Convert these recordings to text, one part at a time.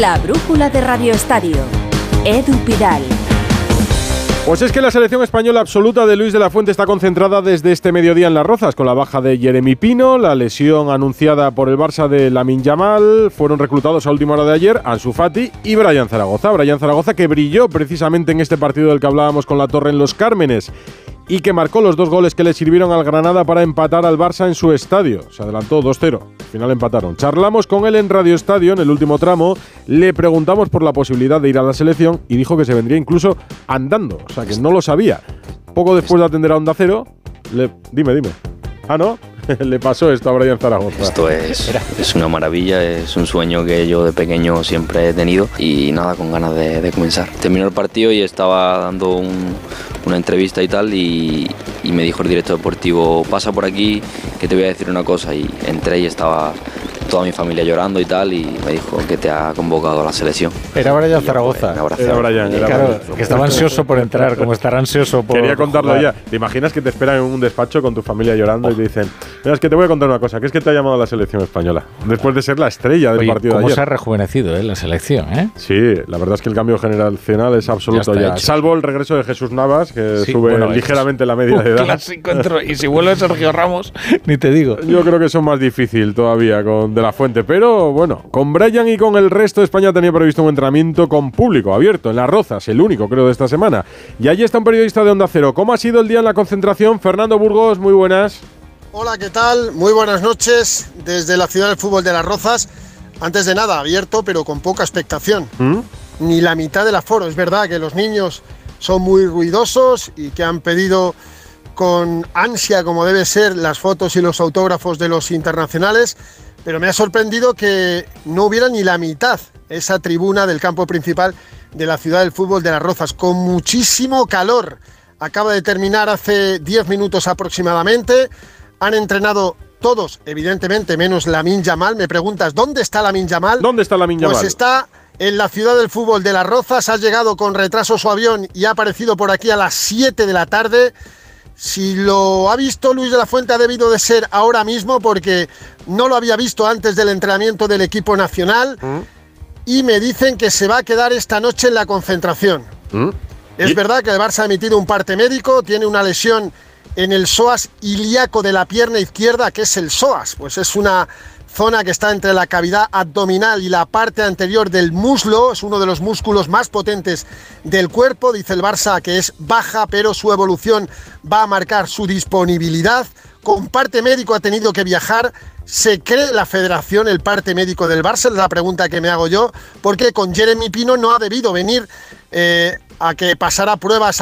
La brújula de Radio Estadio. Edu Pidal. Pues es que la selección española absoluta de Luis de la Fuente está concentrada desde este mediodía en Las Rozas, con la baja de Jeremy Pino, la lesión anunciada por el Barça de Lamin Yamal, fueron reclutados a última hora de ayer Ansu Fati y Brian Zaragoza. Brian Zaragoza que brilló precisamente en este partido del que hablábamos con la Torre en Los Cármenes y que marcó los dos goles que le sirvieron al Granada para empatar al Barça en su estadio. Se adelantó 2-0, al final empataron. Charlamos con él en Radio Estadio en el último tramo, le preguntamos por la posibilidad de ir a la selección y dijo que se vendría incluso andando, o sea que no lo sabía. Poco después de atender a Onda Cero, le, dime, dime. Ah, ¿no? le pasó esto a Brian Zaragoza. Esto es, es una maravilla, es un sueño que yo de pequeño siempre he tenido y nada, con ganas de, comenzar. Terminó el partido y estaba dando una entrevista y tal y, y me dijo el director deportivo, pasa por aquí que te voy a decir una cosa y entré y estaba toda mi familia llorando y tal, y me dijo que te ha convocado a la selección. Era Brian Zaragoza. Era Brian, claro, que estaba ansioso por entrar, como estará ansioso por. Quería contarlo ya. ¿Te imaginas que te esperan en un despacho con tu familia llorando y te dicen, mira, es que te voy a contar una cosa, que es que te ha llamado la selección española, después de ser la estrella del partido ¿cómo de ayer. se ha rejuvenecido eh, la selección, eh? Sí, la verdad es que el cambio generacional es absoluto ya. Salvo el regreso de Jesús Navas, que sube ligeramente la media de edad. Clásico y si vuelve Sergio Ramos, ni te digo. Yo creo que eso es más difícil todavía con De La Fuente, pero bueno, con Brian y con el resto de España tenía previsto un entrenamiento con público abierto en Las Rozas, el único creo de esta semana. Y allí está un periodista de Onda Cero. ¿Cómo ha sido el día en la concentración? Fernando Burgos, muy buenas. Hola, ¿qué tal? Muy buenas noches desde la ciudad del fútbol de Las Rozas. Antes de nada, abierto, pero con poca expectación. ¿Mm? Ni la mitad del aforo. Es verdad que los niños son muy ruidosos y que han pedido con ansia, como debe ser, las fotos y los autógrafos de los internacionales pero me ha sorprendido que no hubiera ni la mitad esa tribuna del campo principal de la ciudad del fútbol de Las Rozas, con muchísimo calor. Acaba de terminar hace 10 minutos aproximadamente. Han entrenado todos, evidentemente, menos Lamin Yamal. Me preguntas, ¿dónde está Lamin Yamal? ¿Dónde está Lamin Yamal? Pues está en la ciudad del fútbol de Las Rozas. Ha llegado con retraso su avión y ha aparecido por aquí a las 7 de la tarde. Si lo ha visto Luis de la Fuente ha debido de ser ahora mismo porque no lo había visto antes del entrenamiento del equipo nacional mm. y me dicen que se va a quedar esta noche en la concentración. Mm. Es verdad que el Barça ha emitido un parte médico, tiene una lesión en el psoas ilíaco de la pierna izquierda, que es el psoas, pues es una zona que está entre la cavidad abdominal y la parte anterior del muslo, es uno de los músculos más potentes del cuerpo, dice el Barça que es baja, pero su evolución va a marcar su disponibilidad. Con parte médico ha tenido que viajar. ¿Se cree la federación el parte médico del Barça? Es la pregunta que me hago yo, porque con Jeremy Pino no ha debido venir eh, a que pasara pruebas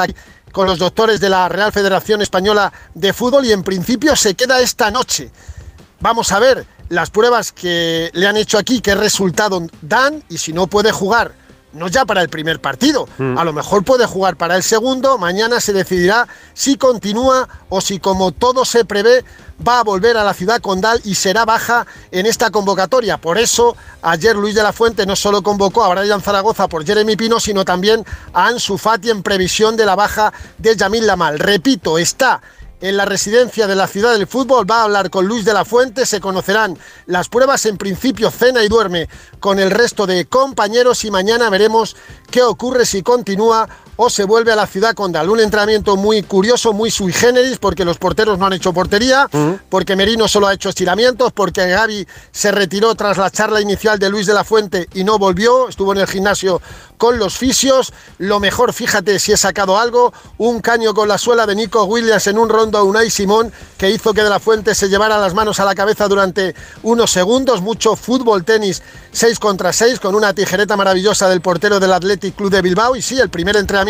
con los doctores de la Real Federación Española de Fútbol y en principio se queda esta noche. Vamos a ver las pruebas que le han hecho aquí, qué resultado dan y si no puede jugar, no ya para el primer partido, mm. a lo mejor puede jugar para el segundo, mañana se decidirá si continúa o si como todo se prevé va a volver a la ciudad condal y será baja en esta convocatoria. Por eso ayer Luis de la Fuente no solo convocó a Brian Zaragoza por Jeremy Pino, sino también a Ansu Fati en previsión de la baja de Yamil Lamal. Repito, está en la residencia de la ciudad del fútbol. Va a hablar con Luis de la Fuente, se conocerán las pruebas. En principio cena y duerme con el resto de compañeros y mañana veremos qué ocurre si continúa o se vuelve a la ciudad condal. Un entrenamiento muy curioso, muy sui generis, porque los porteros no han hecho portería, porque Merino solo ha hecho estiramientos, porque Gaby se retiró tras la charla inicial de Luis de la Fuente y no volvió, estuvo en el gimnasio con los fisios. Lo mejor, fíjate si he sacado algo, un caño con la suela de Nico Williams en un rondo a Unai Simón que hizo que de la Fuente se llevara las manos a la cabeza durante unos segundos. Mucho fútbol, tenis 6 contra 6 con una tijereta maravillosa del portero del Athletic Club de Bilbao y sí, el primer entrenamiento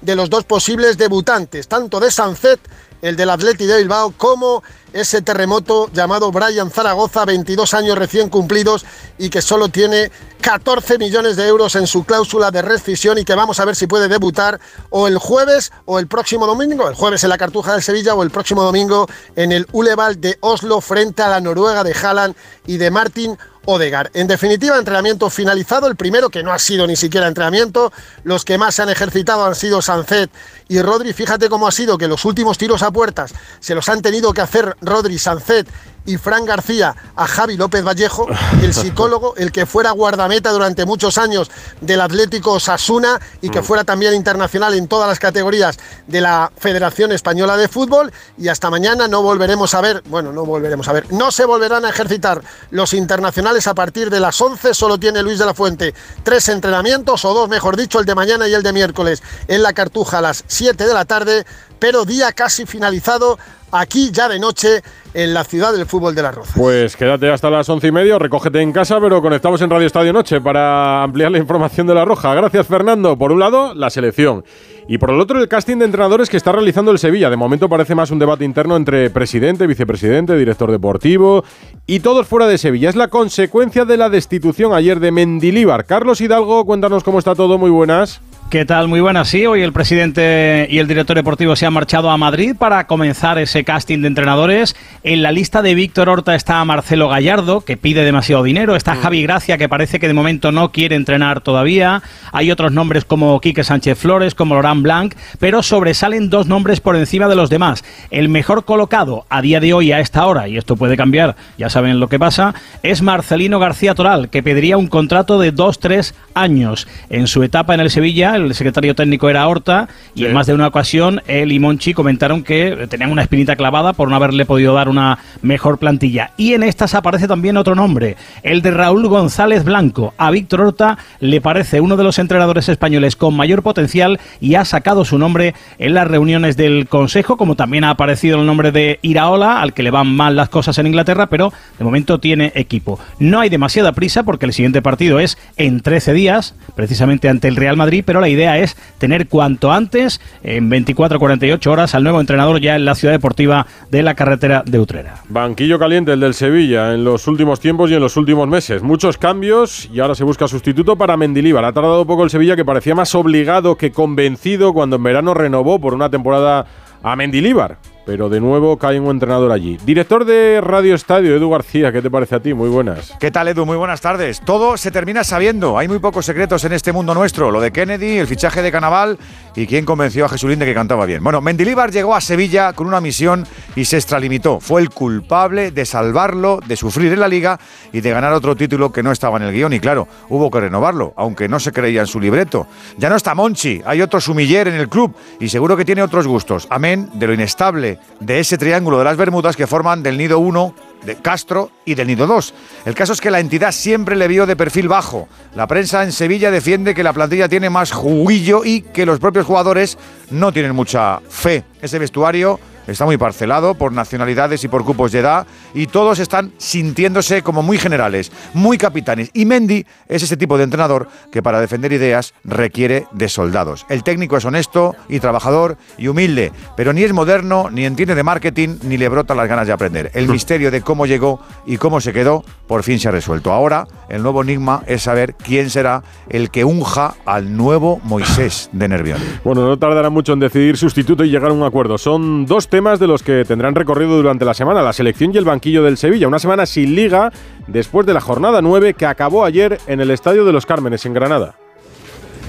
de los dos posibles debutantes, tanto de Sancet el del Athletic de Bilbao, como ese terremoto llamado Brian Zaragoza, 22 años recién cumplidos y que solo tiene 14 millones de euros en su cláusula de rescisión y que vamos a ver si puede debutar o el jueves o el próximo domingo, el jueves en la Cartuja del Sevilla o el próximo domingo en el Uleval de Oslo frente a la Noruega de Haaland y de Martin Odegar. En definitiva, entrenamiento finalizado, el primero que no ha sido ni siquiera entrenamiento, los que más se han ejercitado han sido Sancet y Rodri. Fíjate cómo ha sido que los últimos tiros a puertas se los han tenido que hacer Rodri, Sancet y Fran García a Javi López Vallejo, el psicólogo, el que fuera guardameta durante muchos años del Atlético Sasuna y que fuera también internacional en todas las categorías de la Federación Española de Fútbol. Y hasta mañana no volveremos a ver, bueno, no volveremos a ver, no se volverán a ejercitar los internacionales a partir de las 11. Solo tiene Luis de la Fuente tres entrenamientos, o dos, mejor dicho, el de mañana y el de miércoles en la Cartuja a las 7 de la tarde, pero día casi finalizado aquí ya de noche en la ciudad del fútbol de la Roza. Pues quédate hasta las once y media, recógete en casa, pero conectamos en Radio Estadio Noche para ampliar la información de la Roja. Gracias, Fernando. Por un lado, la selección. Y por el otro, el casting de entrenadores que está realizando el Sevilla. De momento parece más un debate interno entre presidente, vicepresidente, director deportivo y todos fuera de Sevilla. Es la consecuencia de la destitución ayer de Mendilíbar. Carlos Hidalgo, cuéntanos cómo está todo. Muy buenas. ¿Qué tal? Muy buenas. Sí, hoy el presidente y el director deportivo se han marchado a Madrid para comenzar ese casting de entrenadores. En la lista de Víctor Horta está Marcelo Gallardo, que pide demasiado dinero. Está Javi Gracia, que parece que de momento no quiere entrenar todavía. Hay otros nombres como Quique Sánchez Flores, como Laurent Blanc, pero sobresalen dos nombres por encima de los demás. El mejor colocado a día de hoy, a esta hora, y esto puede cambiar, ya saben lo que pasa, es Marcelino García Toral, que pediría un contrato de dos, tres años. En su etapa en el Sevilla, el secretario técnico era Horta y en más de una ocasión él y Monchi comentaron que tenían una espinita clavada por no haberle podido dar una mejor plantilla. Y en estas aparece también otro nombre, el de Raúl González Blanco. A Víctor Horta le parece uno de los entrenadores españoles con mayor potencial y ha sacado su nombre en las reuniones del Consejo, como también ha aparecido el nombre de Iraola, al que le van mal las cosas en Inglaterra, pero de momento tiene equipo. No hay demasiada prisa porque el siguiente partido es en 13 días, precisamente ante el Real Madrid, pero la idea es tener cuanto antes, en 24-48 horas, al nuevo entrenador ya en la ciudad deportiva de la carretera de Utrera. Banquillo caliente el del Sevilla en los últimos tiempos y en los últimos meses. Muchos cambios y ahora se busca sustituto para Mendilíbar. Ha tardado poco el Sevilla que parecía más obligado que convencido cuando en verano renovó por una temporada a Mendilíbar pero de nuevo cae un entrenador allí. Director de Radio Estadio, Edu García, ¿qué te parece a ti? Muy buenas. ¿Qué tal, Edu? Muy buenas tardes. Todo se termina sabiendo. Hay muy pocos secretos en este mundo nuestro. Lo de Kennedy, el fichaje de Canaval y quién convenció a Jesulín de que cantaba bien. Bueno, Mendilíbar llegó a Sevilla con una misión y se extralimitó. Fue el culpable de salvarlo, de sufrir en la liga y de ganar otro título que no estaba en el guion. Y claro, hubo que renovarlo, aunque no se creía en su libreto. Ya no está Monchi, hay otro sumiller en el club y seguro que tiene otros gustos. Amén de lo inestable de ese triángulo de las Bermudas que forman del nido 1 de Castro y del Nido 2. El caso es que la entidad siempre le vio de perfil bajo. La prensa en Sevilla defiende que la plantilla tiene más juguillo y que los propios jugadores no tienen mucha fe. Ese vestuario está muy parcelado por nacionalidades y por cupos de edad y todos están sintiéndose como muy generales, muy capitanes. Y Mendy es ese tipo de entrenador que para defender ideas requiere de soldados. El técnico es honesto y trabajador y humilde, pero ni es moderno, ni entiende de marketing, ni le brota las ganas de aprender. El misterio de cómo llegó y cómo se quedó por fin se ha resuelto. Ahora el nuevo enigma es saber quién será el que unja al nuevo Moisés de Nervión. Bueno, no tardará mucho en decidir sustituto y llegar a un acuerdo. Son dos temas de los que tendrán recorrido durante la semana, la selección y el banquillo del Sevilla. Una semana sin liga después de la jornada 9 que acabó ayer en el Estadio de los Cármenes, en Granada.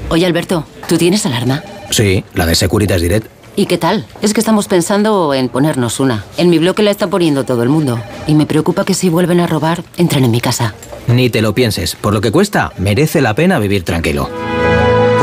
Oye Alberto, ¿tú tienes alarma? Sí, la de Securitas Direct. ¿Y qué tal? Es que estamos pensando en ponernos una. En mi bloque la está poniendo todo el mundo. Y me preocupa que si vuelven a robar, entren en mi casa. Ni te lo pienses. Por lo que cuesta, merece la pena vivir tranquilo.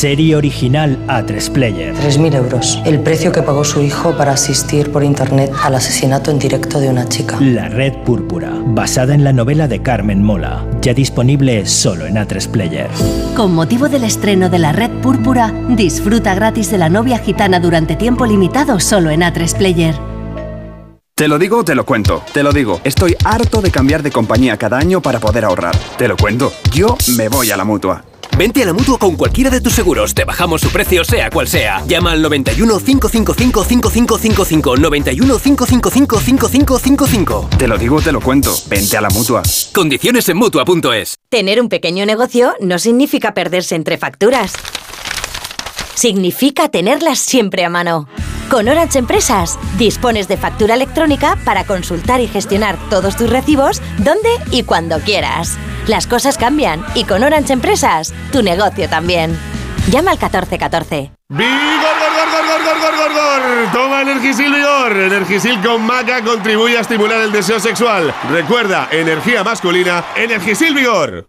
Serie original A3 Player. 3.000 euros. El precio que pagó su hijo para asistir por internet al asesinato en directo de una chica. La Red Púrpura. Basada en la novela de Carmen Mola. Ya disponible solo en A3 Player. Con motivo del estreno de La Red Púrpura, disfruta gratis de la novia gitana durante tiempo limitado solo en A3 Player. Te lo digo, te lo cuento. Te lo digo, estoy harto de cambiar de compañía cada año para poder ahorrar. Te lo cuento, yo me voy a la mutua. Vente a la mutua con cualquiera de tus seguros. Te bajamos su precio, sea cual sea. Llama al 91 555 5555. 91 555 5555. Te lo digo, te lo cuento. Vente a la mutua. Condiciones en mutua.es. Tener un pequeño negocio no significa perderse entre facturas. Significa tenerlas siempre a mano. Con Orange Empresas dispones de factura electrónica para consultar y gestionar todos tus recibos donde y cuando quieras. Las cosas cambian y con Orange Empresas, tu negocio también. Llama al 1414. ¡Vigor, gor, gor, gor, gor, gor, gor! Toma Energisil Vigor. Energisil con maca contribuye a estimular el deseo sexual. Recuerda, energía masculina, Energisil Vigor.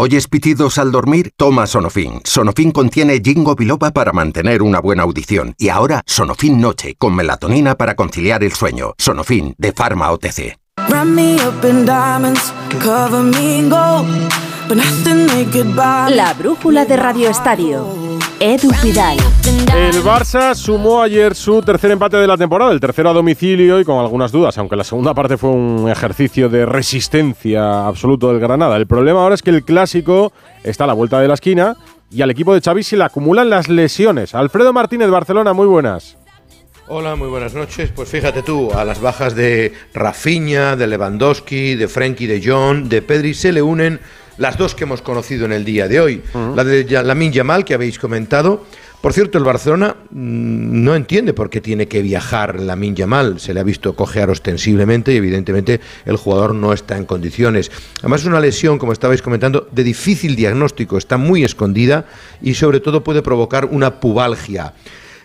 ¿Oyes pitidos al dormir? Toma Sonofin. Sonofin contiene ginkgo biloba para mantener una buena audición. Y ahora Sonofin Noche, con melatonina para conciliar el sueño. Sonofin, de Pharma OTC. La brújula de Radio Estadio. Edu Pidal. El Barça sumó ayer su tercer empate de la temporada, el tercero a domicilio y con algunas dudas, aunque la segunda parte fue un ejercicio de resistencia absoluto del Granada. El problema ahora es que el clásico está a la vuelta de la esquina y al equipo de Xavi se le acumulan las lesiones. Alfredo Martínez, Barcelona, muy buenas. Hola, muy buenas noches. Pues fíjate tú, a las bajas de Rafinha, de Lewandowski, de Frenkie de Jong, de Pedri se le unen las dos que hemos conocido en el día de hoy. La de Lamin Yamal, que habéis comentado. Por cierto, el Barcelona mm, no entiende por qué tiene que viajar Lamin Yamal. Se le ha visto cojear ostensiblemente y evidentemente el jugador no está en condiciones. Además es una lesión, como estabais comentando, de difícil diagnóstico. Está muy escondida y sobre todo puede provocar una pubalgia.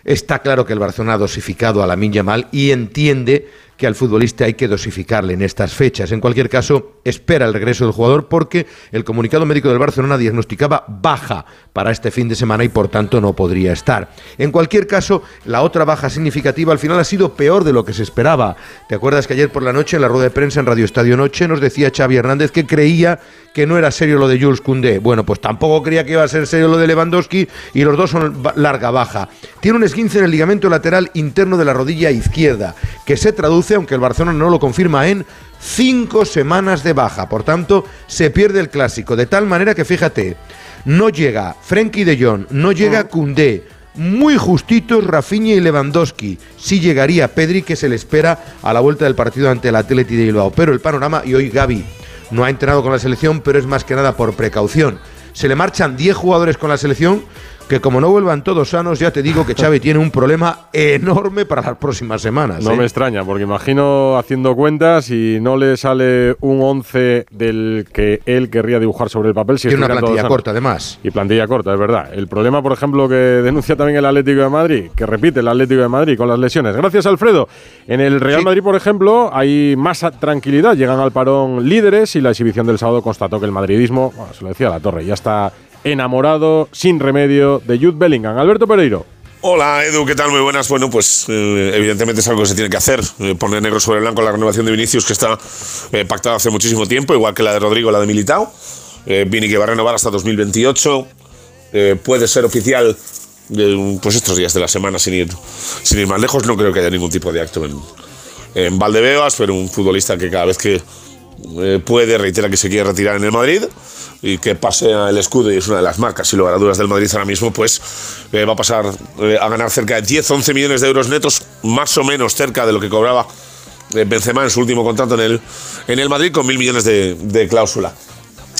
Está claro que el Barcelona ha dosificado a Lamin Yamal y entiende que al futbolista hay que dosificarle en estas fechas. En cualquier caso, espera el regreso del jugador porque el comunicado médico del Barcelona diagnosticaba baja para este fin de semana y por tanto no podría estar. En cualquier caso, la otra baja significativa al final ha sido peor de lo que se esperaba. ¿Te acuerdas que ayer por la noche en la rueda de prensa en Radio Estadio Noche nos decía Xavi Hernández que creía que no era serio lo de Jules Koundé? Bueno, pues tampoco creía que iba a ser serio lo de Lewandowski y los dos son larga baja. Tiene un esguince en el ligamento lateral interno de la rodilla izquierda que se traduce aunque el Barcelona no lo confirma, en cinco semanas de baja. Por tanto, se pierde el clásico. De tal manera que, fíjate, no llega Frenkie de Jong, no llega Koundé. Muy justitos Rafinha y Lewandowski. Sí llegaría Pedri, que se le espera a la vuelta del partido ante el Atleti de Bilbao. Pero el panorama, y hoy Gaby no ha entrenado con la selección, pero es más que nada por precaución. Se le marchan 10 jugadores con la selección que como no vuelvan todos sanos, ya te digo que Xavi tiene un problema enorme para las próximas semanas. No ¿eh? me extraña, porque imagino haciendo cuentas y no le sale un 11 del que él querría dibujar sobre el papel. Si tiene una plantilla corta, además. Y plantilla corta, es verdad. El problema, por ejemplo, que denuncia también el Atlético de Madrid, que repite el Atlético de Madrid con las lesiones. Gracias, Alfredo. En el Real Madrid, por ejemplo, hay más tranquilidad. Llegan al parón líderes y la exhibición del sábado constató que el madridismo, bueno, se lo decía la torre, ya está enamorado, sin remedio, de Jude Bellingham. Alberto Pereiro. Hola Edu, ¿qué tal? Muy buenas. Bueno, pues eh, evidentemente es algo que se tiene que hacer, eh, poner negro sobre blanco la renovación de Vinicius que está eh, pactada hace muchísimo tiempo, igual que la de Rodrigo, la de Militao. Eh, Vini que va a renovar hasta 2028, eh, puede ser oficial eh, pues estos días de la semana sin ir, sin ir más lejos. No creo que haya ningún tipo de acto en, en Valdebebas, pero un futbolista que cada vez que puede reitera que se quiere retirar en el Madrid y que pasea el escudo y es una de las marcas y dudas del Madrid ahora mismo, pues eh, va a pasar eh, a ganar cerca de 10-11 millones de euros netos, más o menos cerca de lo que cobraba eh, Benzema en su último contrato en el, en el Madrid con mil millones de, de cláusula.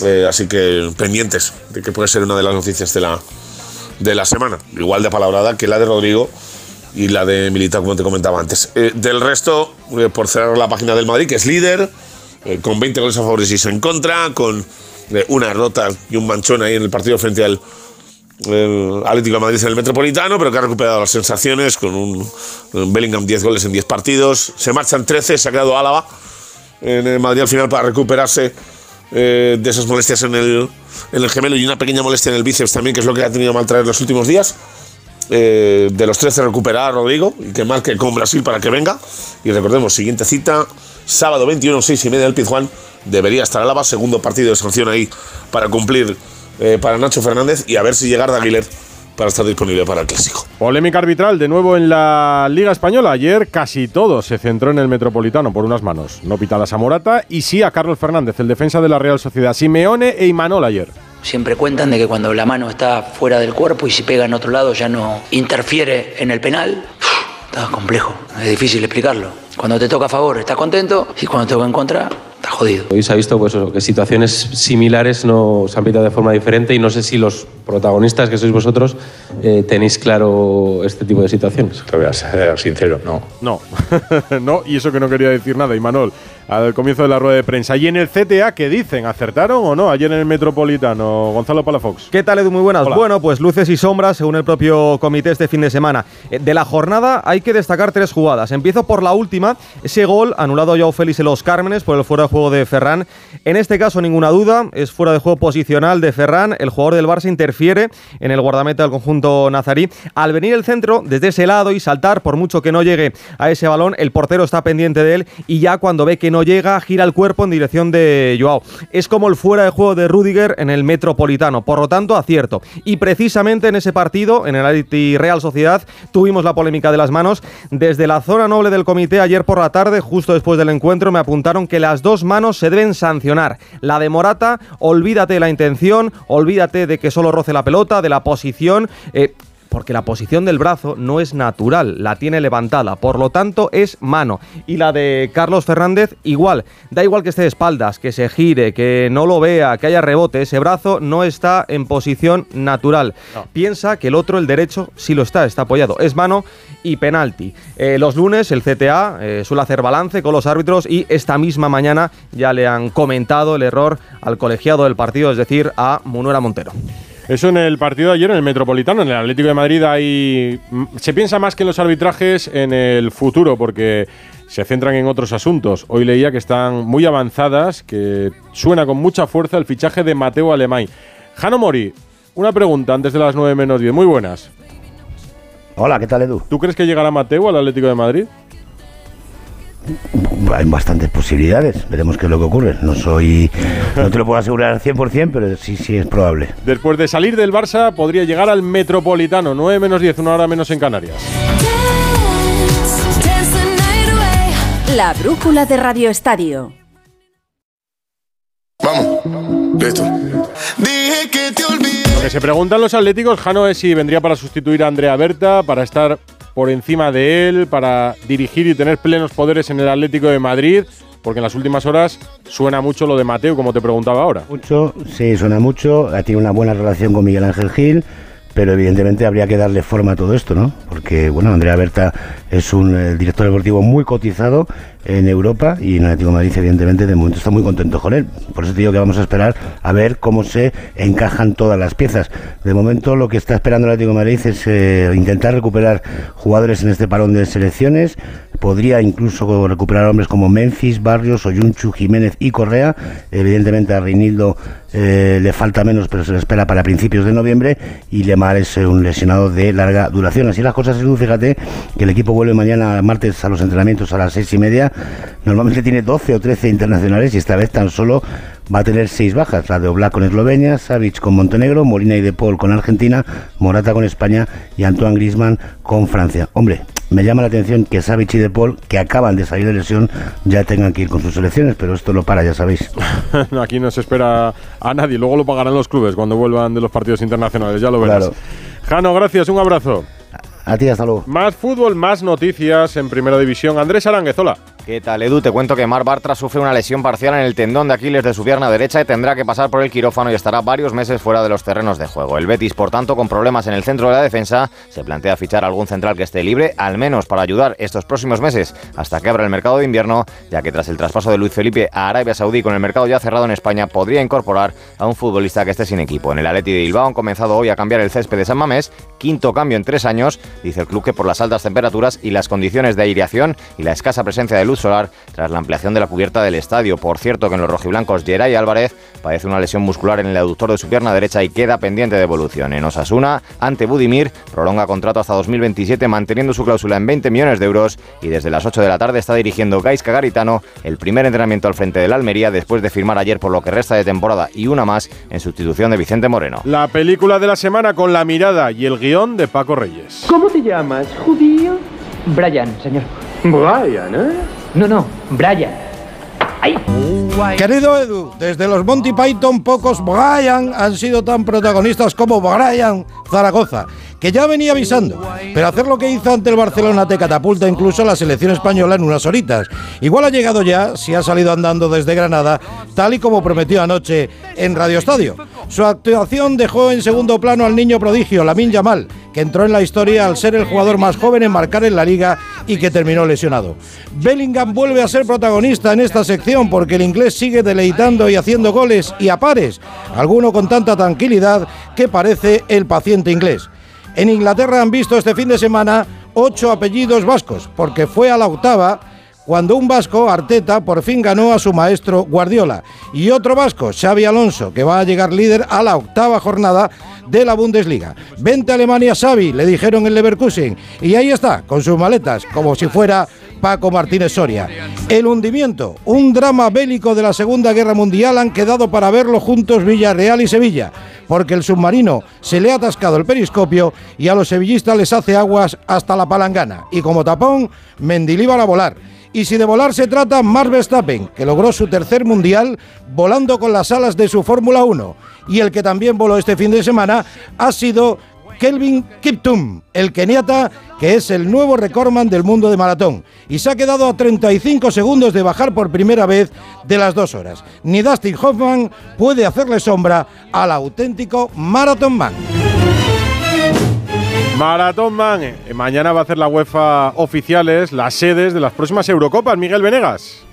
Eh, así que pendientes de que puede ser una de las noticias de la, de la semana, igual de palabrada que la de Rodrigo y la de Militao, como te comentaba antes. Eh, del resto, eh, por cerrar la página del Madrid, que es líder, eh, con 20 goles a favor y 6 en contra, con una derrota y un manchón ahí en el partido frente al Atlético de Madrid en el Metropolitano, pero que ha recuperado las sensaciones con un, un Bellingham 10 goles en 10 partidos. Se marchan 13, se ha quedado Álava en el Madrid al final para recuperarse eh, de esas molestias en el, en el gemelo y una pequeña molestia en el bíceps también, que es lo que ha tenido mal traer los últimos días. Eh, de los 13 recuperar Rodrigo y que marque con Brasil para que venga. Y recordemos, siguiente cita, sábado 21, 6 y media del Pizjuán. Debería estar Álava, segundo partido de sanción ahí para cumplir eh, para Nacho Fernández y a ver si llega de Aguilar para estar disponible para el clásico. Polémica arbitral de nuevo en la Liga Española. Ayer casi todo se centró en el Metropolitano por unas manos. No pitadas a Morata y sí a Carlos Fernández, el defensa de la Real Sociedad. Simeone e Imanol ayer. Siempre cuentan de que cuando la mano está fuera del cuerpo y si pega en otro lado ya no interfiere en el penal. Está complejo, es difícil explicarlo. Cuando te toca a favor estás contento y cuando te toca en contra estás jodido. Hoy se ha visto pues, eso, que situaciones similares no se han pitado de forma diferente y no sé si los protagonistas que sois vosotros eh, tenéis claro este tipo de situaciones. Te voy a ser sincero, no. No, no, y eso que no quería decir nada, Imanol, al comienzo de la rueda de prensa. ¿Y en el CTA qué dicen? ¿Acertaron o no? Ayer en el Metropolitano, Gonzalo Palafox. ¿Qué tal, Edu? Muy buenas. Hola. Bueno, pues luces y sombras según el propio comité este fin de semana. Eh, De la jornada hay que destacar tres jugadas. Empiezo por la última, ese gol anulado a Joao Félix en los Cármenes por el fuera de juego de Ferran. En este caso, ninguna duda, es fuera de juego posicional de Ferran. El jugador del Barça interfiere en el guardameta del conjunto nazarí. Al venir el centro, desde ese lado y saltar, por mucho que no llegue a ese balón, el portero está pendiente de él y ya cuando ve que no llega, gira el cuerpo en dirección de Joao. Es como el fuera de juego de Rudiger en el Metropolitano, por lo tanto, acierto. Y precisamente en ese partido, en el Atleti Real Sociedad, tuvimos la polémica de las manos. Desde la zona noble del comité, ayer por la tarde, justo después del encuentro, me apuntaron que las dos manos se deben sancionar. La de Morata, olvídate de la intención, olvídate de que solo roce la pelota, de la posición. eh, porque la posición del brazo no es natural, la tiene levantada, por lo tanto es mano. Y la de Carlos Fernández igual, da igual que esté de espaldas, que se gire, que no lo vea, que haya rebote, ese brazo no está en posición natural. Piensa que el otro, el derecho, sí lo está, está apoyado, es mano y penalti. Eh, los lunes el CTA eh, suele hacer balance con los árbitros y esta misma mañana ya le han comentado el error al colegiado del partido, es decir, a Munuera Montero. Eso en el partido de ayer en el Metropolitano, en el Atlético de Madrid, hay, mm, se piensa más que en los arbitrajes en el futuro, porque se centran en otros asuntos. Hoy leía que están muy avanzadas, que suena con mucha fuerza el fichaje de Mateo Alemán. Jano Mori, una pregunta antes de las 9 menos 10. Muy buenas. Hola, ¿qué tal Edu? ¿Tú crees que llegará Mateo al Atlético de Madrid? Hay bastantes posibilidades, veremos qué es lo que ocurre. No soy, no te lo puedo asegurar al 100%, pero sí, sí es probable. Después de salir del Barça, podría llegar al Metropolitano. 9 menos 10, una hora menos en Canarias. La brújula de Radio Estadio. Lo que se preguntan los atléticos, Jano, es si vendría para sustituir a Andrea Berta, para estar por encima de él, para dirigir y tener plenos poderes en el Atlético de Madrid, porque en las últimas horas suena mucho lo de Mateo, como te preguntaba ahora. Mucho, sí, suena mucho. Ha tenido una buena relación con Miguel Ángel Gil, pero evidentemente habría que darle forma a todo esto, ¿no? Porque, bueno, Andrea Berta es un eh, director deportivo muy cotizado en Europa y en Atlético Madrid, evidentemente, de momento está muy contento con él. Por eso te digo que vamos a esperar a ver cómo se encajan todas las piezas. De momento, lo que está esperando el Atlético Madrid es eh, intentar recuperar jugadores en este parón de selecciones. Podría incluso recuperar hombres como Memphis, Barrios, Oyunchu, Jiménez y Correa. Evidentemente, a Reinildo eh, le falta menos, pero se le espera para principios de noviembre. Y Lemar es eh, un lesionado de larga duración. Así las cosas, fíjate que el equipo vuelve mañana martes a los entrenamientos a las seis y media. Normalmente tiene 12 o 13 internacionales y esta vez tan solo va a tener seis bajas. La de Oblak con Eslovenia, Savic con Montenegro, Molina y De Paul con Argentina, Morata con España y Antoine Griezmann con Francia. Hombre, me llama la atención que Savic y De Paul, que acaban de salir de lesión, ya tengan que ir con sus selecciones, pero esto lo para, ya sabéis. Aquí no se espera a nadie, luego lo pagarán los clubes cuando vuelvan de los partidos internacionales, ya lo verás. Claro. Jano, gracias, un abrazo. A ti, hasta luego. Más fútbol, más noticias en Primera División. Andrés Aránguez, hola. ¿Qué tal, Edu? Te cuento que Mar Bartra sufre una lesión parcial en el tendón de Aquiles de su pierna derecha y tendrá que pasar por el quirófano y estará varios meses fuera de los terrenos de juego. El Betis, por tanto, con problemas en el centro de la defensa, se plantea fichar algún central que esté libre, al menos para ayudar estos próximos meses hasta que abra el mercado de invierno, ya que tras el traspaso de Luis Felipe a Arabia Saudí con el mercado ya cerrado en España, podría incorporar a un futbolista que esté sin equipo. En el Atleti de Bilbao han comenzado hoy a cambiar el césped de San Mamés, quinto cambio en tres años, dice el club que por las altas temperaturas y las condiciones de aireación y la escasa presencia de luz solar tras la ampliación de la cubierta del estadio. Por cierto, que en los rojiblancos Geray Álvarez padece una lesión muscular en el aductor de su pierna derecha y queda pendiente de evolución. En Osasuna, ante Budimir, prolonga contrato hasta 2027 manteniendo su cláusula en 20 millones de euros y desde las 8 de la tarde está dirigiendo Gaisca Garitano el primer entrenamiento al frente del Almería después de firmar ayer por lo que resta de temporada y una más en sustitución de Vicente Moreno. La película de la semana con la mirada y el guion de Paco Reyes. ¿Cómo te llamas, judío? Brian, señor. Brian, ¿eh? No, no, Brian. ¡Ay! Querido Edu, desde los Monty Python pocos Brian han sido tan protagonistas como Brian Zaragoza, que ya venía avisando. Pero hacer lo que hizo ante el Barcelona te catapulta incluso a la selección española en unas horitas. Igual ha llegado ya, si ha salido andando desde Granada, tal y como prometió anoche en Radio Estadio. Su actuación dejó en segundo plano al niño prodigio, Lamin Yamal, que entró en la historia al ser el jugador más joven en marcar en la liga y que terminó lesionado. Bellingham vuelve a ser protagonista en esta sección porque el inglés sigue deleitando y haciendo goles y a pares, alguno con tanta tranquilidad que parece el paciente inglés. En Inglaterra han visto este fin de semana ocho apellidos vascos, porque fue a la octava cuando un vasco, Arteta, por fin ganó a su maestro Guardiola. Y otro vasco, Xavi Alonso, que va a llegar líder a la octava jornada de la Bundesliga. Vente a Alemania, Xavi, le dijeron en Leverkusen. Y ahí está, con sus maletas, como si fuera Paco Martínez Soria. El hundimiento, un drama bélico de la Segunda Guerra Mundial, han quedado para verlo juntos Villarreal y Sevilla, porque el submarino se le ha atascado el periscopio y a los sevillistas les hace aguas hasta la palangana. Y como tapón, Mendilíbar a volar. Y si de volar se trata, Max Verstappen, que logró su tercer mundial volando con las alas de su Fórmula 1. Y el que también voló este fin de semana ha sido Kelvin Kiptum, el keniata que es el nuevo recordman del mundo de maratón. Y se ha quedado a 35 segundos de bajar por primera vez de las dos horas. Ni Dustin Hoffman puede hacerle sombra al auténtico Marathon Man. Maratón Man. Eh, Mañana va a hacer la UEFA oficiales las sedes de las próximas Eurocopas. Miguel Venegas.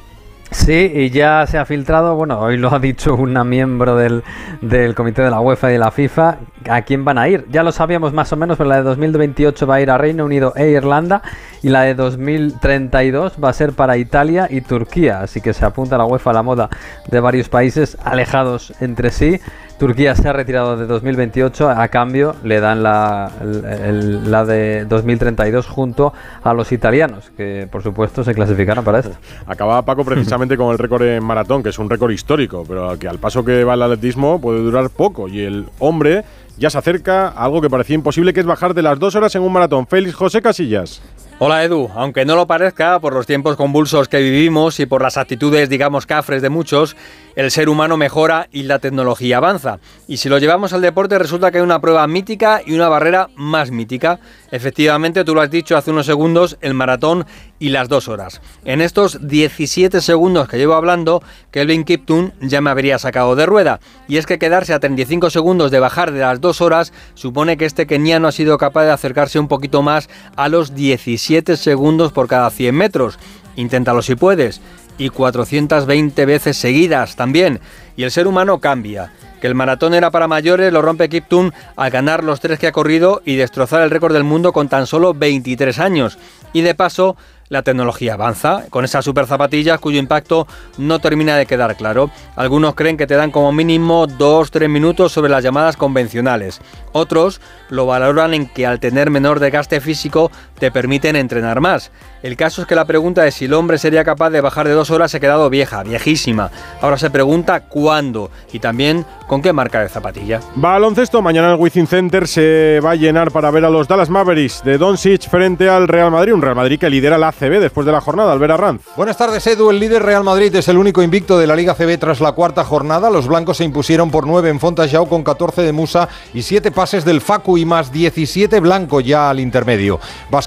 Sí, y ya se ha filtrado, bueno, hoy lo ha dicho una miembro del, del, comité de la UEFA y de la FIFA, a quién van a ir. Ya lo sabíamos más o menos, pero la de 2028 va a ir a Reino Unido e Irlanda y la de 2032 va a ser para Italia y Turquía. Así que se apunta la UEFA a la moda de varios países alejados entre sí. Turquía se ha retirado de 2028, a cambio le dan la, el, la de 2032 junto a los italianos, que por supuesto se clasificaron para esto. Acaba Paco precisamente con el récord en maratón, que es un récord histórico, pero que al paso que va el atletismo puede durar poco y el hombre ya se acerca a algo que parecía imposible, que es bajar de las dos horas en un maratón. Félix José Casillas. Hola Edu, aunque no lo parezca, por los tiempos convulsos que vivimos y por las actitudes, digamos, cafres de muchos, el ser humano mejora y la tecnología avanza. Y si lo llevamos al deporte resulta que hay una prueba mítica y una barrera más mítica. Efectivamente, tú lo has dicho hace unos segundos, el maratón y las dos horas. En estos 17 segundos que llevo hablando, Kelvin Kipton ya me habría sacado de rueda. Y es que quedarse a 35 segundos de bajar de las dos horas supone que este keniano ha sido capaz de acercarse un poquito más a los 17 segundos por cada 100 metros. Inténtalo si puedes. Y 420 veces seguidas también. Y el ser humano cambia. Que el maratón era para mayores lo rompe Kiptum al ganar los tres que ha corrido y destrozar el récord del mundo con tan solo 23 años. Y de paso, la tecnología avanza con esas super zapatillas cuyo impacto no termina de quedar claro. Algunos creen que te dan como mínimo 2-3 minutos sobre las llamadas convencionales. Otros lo valoran en que al tener menor desgaste físico te permiten entrenar más. El caso es que la pregunta de si el hombre sería capaz de bajar de dos horas se ha quedado vieja, viejísima. Ahora se pregunta cuándo y también con qué marca de zapatilla. Baloncesto, mañana el Wizzing Center se va a llenar para ver a los Dallas Mavericks de Doncic frente al Real Madrid, un Real Madrid que lidera la ACB después de la jornada, Albert Arranz. Buenas tardes, Edu. El líder Real Madrid es el único invicto de la Liga CB tras la cuarta jornada. Los blancos se impusieron por 9 en Fontajau con 14 de Musa y 7 pases del Facu y más 17 blanco ya al intermedio.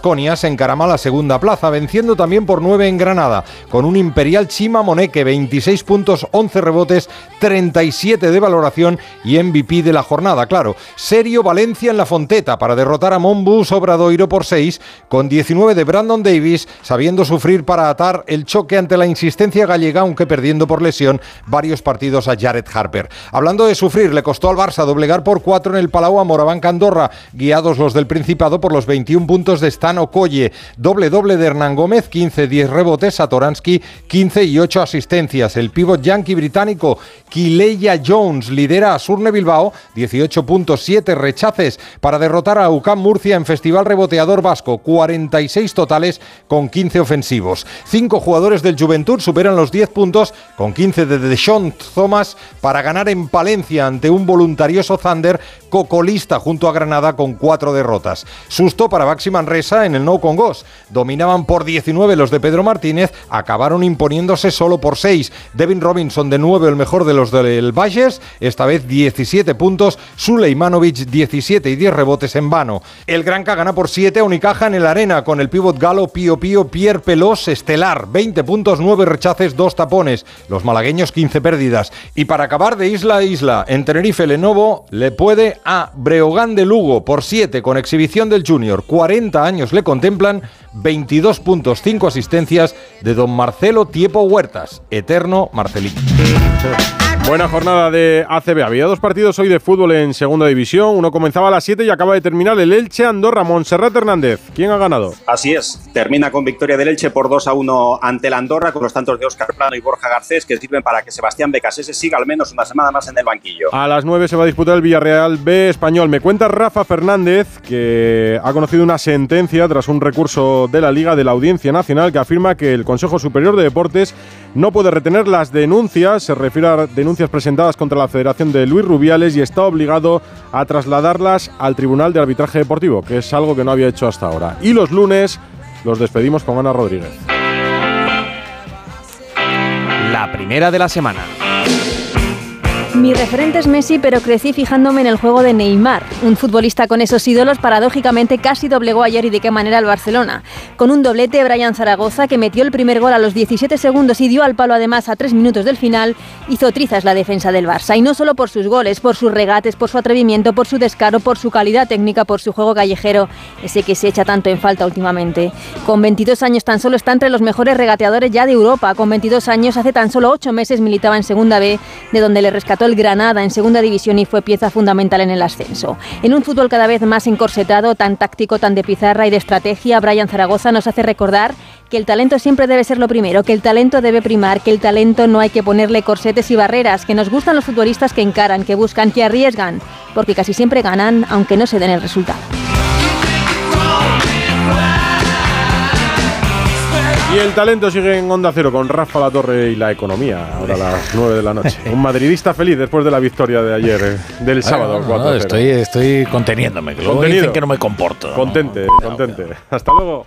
Basconia se encarama la segunda plaza, venciendo también por 9 en Granada, con un imperial Chima Moneque, 26 puntos, 11 rebotes, 37 de valoración y MVP de la jornada, claro. Serio Valencia en la Fonteta para derrotar a Monbus Obradoiro por 6, con 19 de Brandon Davis, sabiendo sufrir para atar el choque ante la insistencia gallega, aunque perdiendo por lesión varios partidos a Jared Harper. Hablando de sufrir, le costó al Barça doblegar por 4 en el Palau a Moraván Andorra, guiados los del Principado por los 21 puntos de Stan Okoye. Doble doble de Hernán Gómez, 15-10 rebotes, Satoransky 15 y 8 asistencias. El pívot yankee británico Kileya Jones lidera a Surne Bilbao, 18.7 rechaces para derrotar a UCAM Murcia en Festival Reboteador Vasco, 46 totales con 15 ofensivos. Cinco jugadores del Juventud superan los 10 puntos con 15 de Deshaun Thomas para ganar en Palencia ante un voluntarioso Thunder cocolista junto a Granada con cuatro derrotas. Susto para Baxi Manresa 30 en el No Congos. Dominaban por 19 los de Pedro Martínez, acabaron imponiéndose solo por 6. Devin Robinson de 9, el mejor de los del Valles, esta vez 17 puntos. Suleimanovic 17 y 10 rebotes en vano. El Granca gana por 7 a Unicaja en el Arena con el pívot galo Pío Pío Pierre Pelós estelar. 20 puntos, 9 rechaces, 2 tapones. Los malagueños 15 pérdidas. Y para acabar de isla a isla, en Tenerife Lenovo le puede a Breogán de Lugo por 7 con exhibición del Junior. 40 años le contemplan, 22 puntos, 5 asistencias de don Marcelo Tiepo Huertas. Eterno Marcelito. Buena jornada de ACB. Había dos partidos hoy de fútbol en segunda división. Uno comenzaba a las 7 y acaba de terminar el Elche Andorra. Montserrat Hernández. ¿Quién ha ganado? Así es. Termina con victoria del Elche por 2 a 1 ante el Andorra con los tantos de Óscar Plano y Borja Garcés que sirven para que Sebastián Becasese siga al menos una semana más en el banquillo. A las 9 se va a disputar el Villarreal B español. Me cuenta Rafa Fernández que ha conocido una sentencia tras un recurso de la Liga de la Audiencia Nacional que afirma que el Consejo Superior de Deportes no puede retener las denuncias. Se refiere a denuncias presentadas contra la Federación de Luis Rubiales y está obligado a trasladarlas al Tribunal de Arbitraje Deportivo, que es algo que no había hecho hasta ahora. Y los lunes los despedimos con Ana Rodríguez. La primera de la semana. Mi referente es Messi, pero crecí fijándome en el juego de Neymar. Un futbolista con esos ídolos, paradójicamente, casi doblegó ayer y de qué manera al Barcelona. Con un doblete, Brian Zaragoza, que metió el primer gol a los 17 segundos y dio al palo además a 3 minutos del final, hizo trizas la defensa del Barça. Y no solo por sus goles, por sus regates, por su atrevimiento, por su descaro, por su calidad técnica, por su juego callejero, ese que se echa tanto en falta últimamente. Con 22 años tan solo está entre los mejores regateadores ya de Europa. Con 22 años, hace tan solo 8 meses militaba en Segunda B, de donde le rescató el Granada en segunda división y fue pieza fundamental en el ascenso. En un fútbol cada vez más encorsetado, tan táctico, tan de pizarra y de estrategia, Brian Zaragoza nos hace recordar que el talento siempre debe ser lo primero, que el talento debe primar, que el talento no hay que ponerle corsetes y barreras, que nos gustan los futbolistas que encaran, que buscan, que arriesgan, porque casi siempre ganan aunque no se den el resultado. Y el talento sigue en Onda Cero con Rafa La Torre y la economía, ahora a las 9 de la noche. Un madridista feliz después de la victoria de ayer, eh, del sábado. No, no, 4-0. estoy, estoy conteniéndome, que luego Contenido. dicen que no me comporto. Contente, contente. Hasta luego.